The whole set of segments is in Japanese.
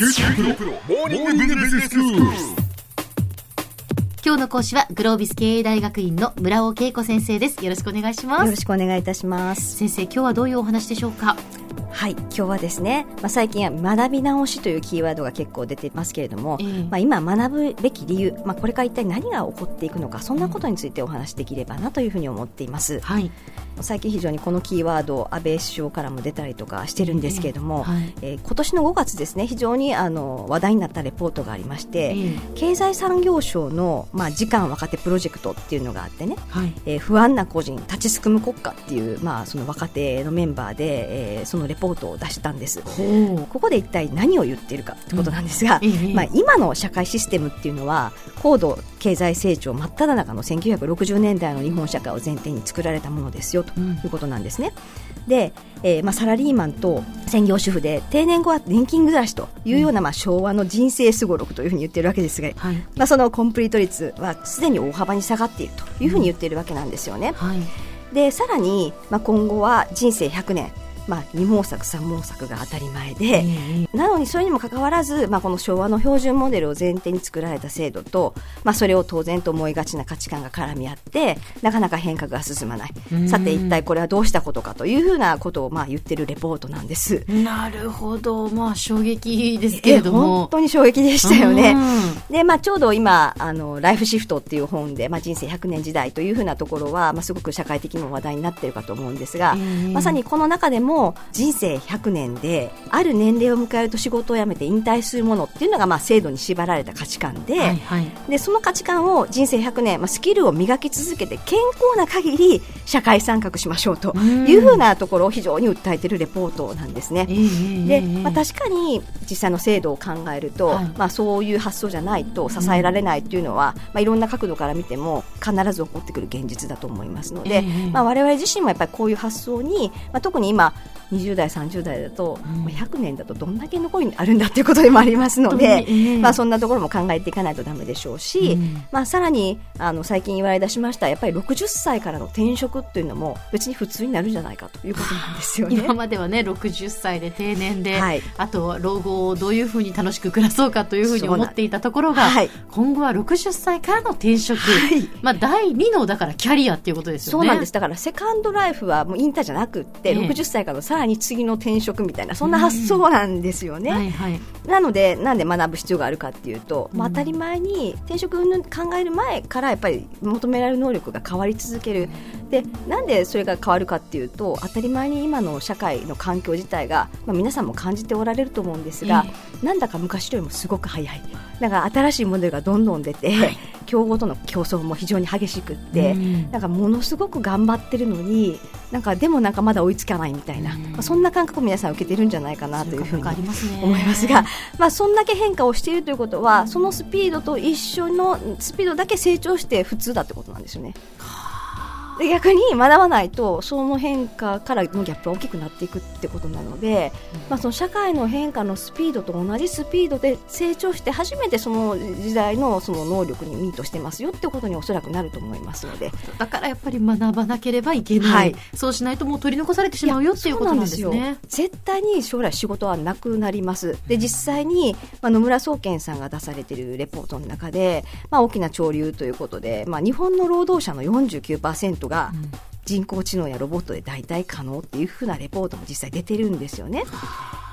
今日の講師はグロービス経営大学院の村尾恵子先生です。よろしくお願いしまよろす。しくお願いいたします。先生、今日はどういうお話でしょうか？はい、今日はですね、まあ、最近は学び直しというキーワードが結構出てますけれども、ええまあ、今学ぶべき理由、まあ、これから一体何が起こっていくのか、そんなことについてお話しできればなというふうに思っています。はい。最近非常にこのキーワード、安倍首相からも出たりとかしてるんですけれども、ええはい。えー今年の5月ですね、非常にあの話題になったレポートがありまして、ええ。経済産業省の、まあ、時間若手プロジェクトっていうのがあってね、はい。えー不安な個人立ちすくむ国家っていう、まあ、その若手のメンバーで、えーそのレポートを出したんです。ここで一体何を言っているかってことなんですが、うん。ええまあ、今の社会システムっていうのは高度経済成長真っ只中の1960年代の日本社会を前提に作られたものですよとうんいうことなんですね。で、えーまあ、サラリーマンと専業主婦で定年後は年金暮らしというような、まあ、昭和の人生すごろくというふうに言ってるわけですが、はい。まあ、そのコンプリート率はすでに大幅に下がっているというふうに言っているわけなんですよね。はい。でさらに、まあ、今後は人生100年、まあ、二毛作三毛作が当たり前で、ええなのにそれにもかかわらず、まあ、この昭和の標準モデルを前提に作られた制度と、まあ、それを当然と思いがちな価値観が絡み合ってなかなか変革が進まないうんさて一体これはどうしたことかというふうなことをまあ言ってるレポートなんです。なるほど。まあ、衝撃ですけれどえ本も。当に衝撃でしたよね。うんで、まあ、ちょうど今、あの、ライフシフトっていう本で、まあ、人生100年時代というふうなところは、まあ、すごく社会的にも話題になっているかと思うんですが、ええまさにこの中でも、人生100年で、ある年齢を迎えると仕事を辞めて引退するものっていうのが、まあ、制度に縛られた価値観で、はいはい。で、その価値観を人生100年、まあ、スキルを磨き続けて健康な限り社会参画しましょうというふうなところを非常に訴えているレポートなんですね。ええで、ええまあ、確かに実際の制度を考えると、はい。まあ、そういう発想じゃないと支えられないというのは、まあ、いろんな角度から見ても必ず起こってくる現実だと思いますので、ええ。まあ、我々自身もやっぱりこういう発想に、まあ、特に今20代30代だと、うん。まあ100年だとどんだけ残りにあるんだということでもありますので、本当にええまあ、そんなところも考えていかないとダメでしょうし、うん。まあ、さらにあの最近言われ出しましたやっぱり60歳からの転職っていうのも別に普通になるんじゃないかということなんですよね。今まではね60歳で定年で、はい。あとは老後をどういうふうに楽しく暮らそうかというふうに思っていたところが、はい今後は60歳からの転職、はい。まあ、第2のだからキャリアっていうことですよね。そうなんです。だから、セカンドライフはもう引退じゃなくって、ええ。60歳のさらに次の転職みたいな、そんな発想なんですよね。はいはい。なので、なんで学ぶ必要があるかっていうと、まあ、うん当たり前に転職考える前からやっぱり求められる能力が変わり続ける。で、なんでそれが変わるかっていうと、当たり前に今の社会の環境自体が、まあ、皆さんも感じておられると思うんですが、なんだか昔よりもすごく早い。だから新しいモデルがどんどん出て、競合との競争も非常に激しくって、うん。なんかものすごく頑張ってるのになんかでもなんかまだ追いつかないみたいな、うん。まあ、そんな感覚を皆さん受けてるんじゃないかなというふうに思いますが、まあ、そんだけ変化をしているということはそのスピードと一緒のスピードだけ成長して普通だってことなんですよね。で逆に学ばないとその変化からのギャップが大きくなっていくってことなので、まあ、その社会の変化のスピードと同じスピードで成長して初めてその時代のその能力にミートしてますよってことにおそらくなると思いますので。だからやっぱり学ばなければいけない、はいそうしないともう取り残されてしまうよっていうことなんですね。絶対に将来仕事はなくなります。で、実際に、まあ、野村総研さんが出されているレポートの中で、まあ、大きな潮流ということで、まあ、日本の労働者の49%が人工知能やロボットで代替可能っていうふうなレポートも実際出てるんですよね。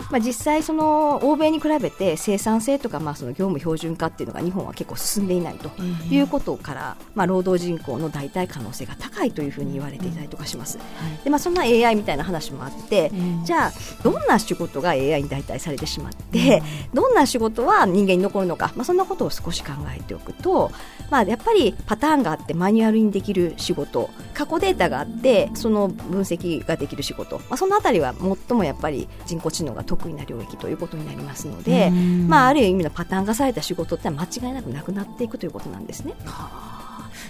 まあ、実際その欧米に比べて生産性とかまあその業務標準化っていうのが日本は結構進んでいないということから、まあ、労働人口の代替可能性が高いというふうに言われていたりとかします。でまあ、そんな AI みたいな話もあって、うん。じゃあどんな仕事が AI に代替されてしまって、どんな仕事は人間に残るのか、まあ、そんなことを少し考えておくと、まあ、やっぱりパターンがあってマニュアルにできる仕事過去データがあってその分析ができる仕事、まあ、そのあたりは最もやっぱり人工知能が得意な領域ということになりますので、うんまあ、ある意味のパターン化された仕事って間違いなくなくなっていくということなんですね。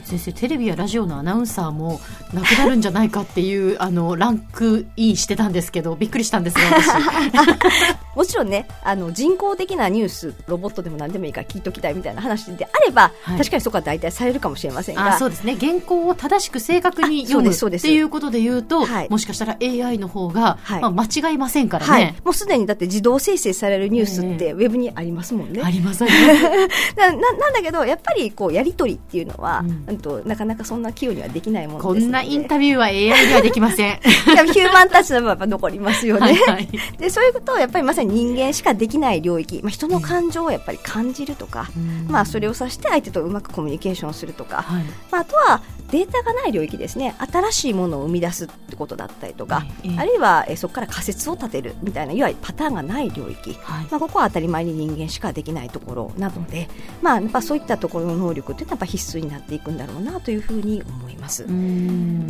先生テレビやラジオのアナウンサーもなくなるんじゃないかっていう あのランクインしてたんですけどびっくりしたんですが私。もちろんねあの人工的なニュースロボットでも何でもいいから聞いときたいみたいな話であれば、はい、確かにそこは大体されるかもしれませんが。そうですね。原稿を正しく正確に読むっていうことで言うと、はい、もしかしたら AI の方が、はい、まあ、間違いませんからね、もうすでにだって自動生成されるニュースってウェブにありますもんね。あります ななんだけどやっぱりこうやり取りっていうのは、うん、となかなかそんな器用にはできないものこんなインタビューは AI ではできません。ヒューマンタッチの部分はやっぱ残りますよね。はい。はい、でそういうことをやっぱりまさに人間しかできない領域、まあ、人の感情をやっぱり感じるとか、うん、まあ、それを指して相手とうまくコミュニケーションするとか、はい、まあ、あとはデータがない領域ですね。新しいものを生み出すってことだったりとか、あるいはえそこから仮説を立てるみたいないわゆるパターンがない領域、はい、まあ、ここは当たり前に人間しかできないところなので、まあ、やっぱそういったところの能力っていうのはやっぱ必須になっていくんだろうなというふうに思います。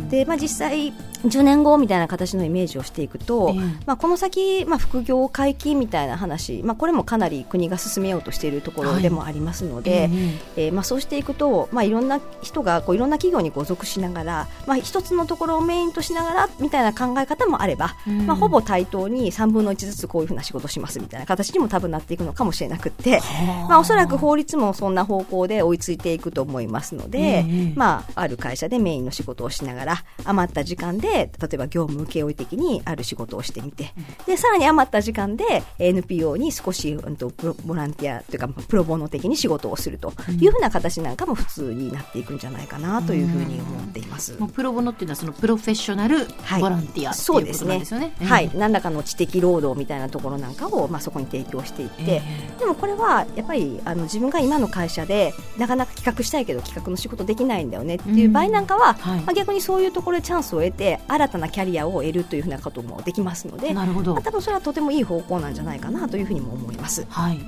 で、まあ、実際10年後みたいな形のイメージをしていくと、えー、まあ、この先、まあ、副業解禁みたいな話、まあ、これもかなり国が進めようとしているところでもありますので、はい、え。ー、えー、まあ、そうしていくと、まあ、いろんな人がこういろんな企業にご属しながら、まあ、一つのところをメインとしながらみたいな考え方もあれば、まあ、ほぼ対等に3分の1ずつこういうふうな仕事をしますみたいな形にも多分なっていくのかもしれなくて、まあ、おそらく法律もそんな方向で追いついていくと思いますので、まあ、ある会社でメインの仕事をしながら余った時間で例えば業務請負的にある仕事をしてみて、でさらに余った時間で NPO に少し、うん、とボランティアというかプロボノ的に仕事をするというふうな形なんかも普通になっていくんじゃないかなというふうに思っています。うプロボノっていうのはそのプロフェッショナルボランティア、はい、そうですね。すねはい、何らかの知的労働みたいなところなんかをまあそこに提供していって、えー、でもこれはやっぱりあの自分が今の会社でなかなか企画したいけど企画の仕事できないんだよねっていう場合なんかは、うんはい、まあ逆にそういうところでチャンスを得て新たなキャリアを得るというふうなこともできますので、なるほど。まあ、多分それはとてもいい方向なんじゃないかなというふうにも思います。はい。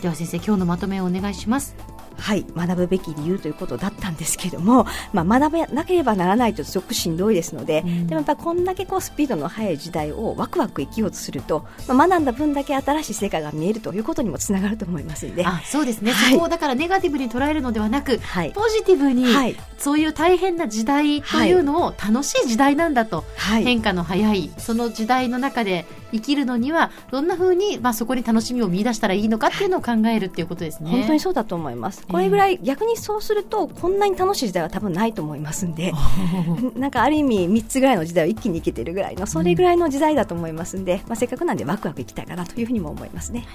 では先生今日のまとめをお願いします。はい、学ぶべき理由ということだったんですけども、まあ、学ばなければならないとすごくしんどいですので、うん、でもやっぱこんだけこうスピードの速い時代をワクワク生きようとすると、まあ、学んだ分だけ新しい世界が見えるということにもつながると思いますので。あそうですね、はい、そこをだからネガティブに捉えるのではなく、はい、ポジティブに、はい、そういう大変な時代というのを楽しい時代なんだと、変化の早いその時代の中で生きるのにはどんなふうに、まあ、そこに楽しみを見出したらいいのかっていうのを考えるっていうことですね。本当にそうだと思います。これぐらい、逆にそうするとこんなに楽しい時代は多分ないと思いますんで なんかある意味3つぐらいの時代を一気に生きてるぐらいのそれぐらいの時代だと思いますんで、まあ、せっかくなんでワクワクいきたいかなというふうにも思いますね。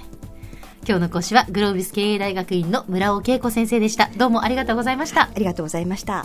今日の講師はグロービス経営大学院の村尾恵子先生でした。どうもありがとうございました。ありがとうございました。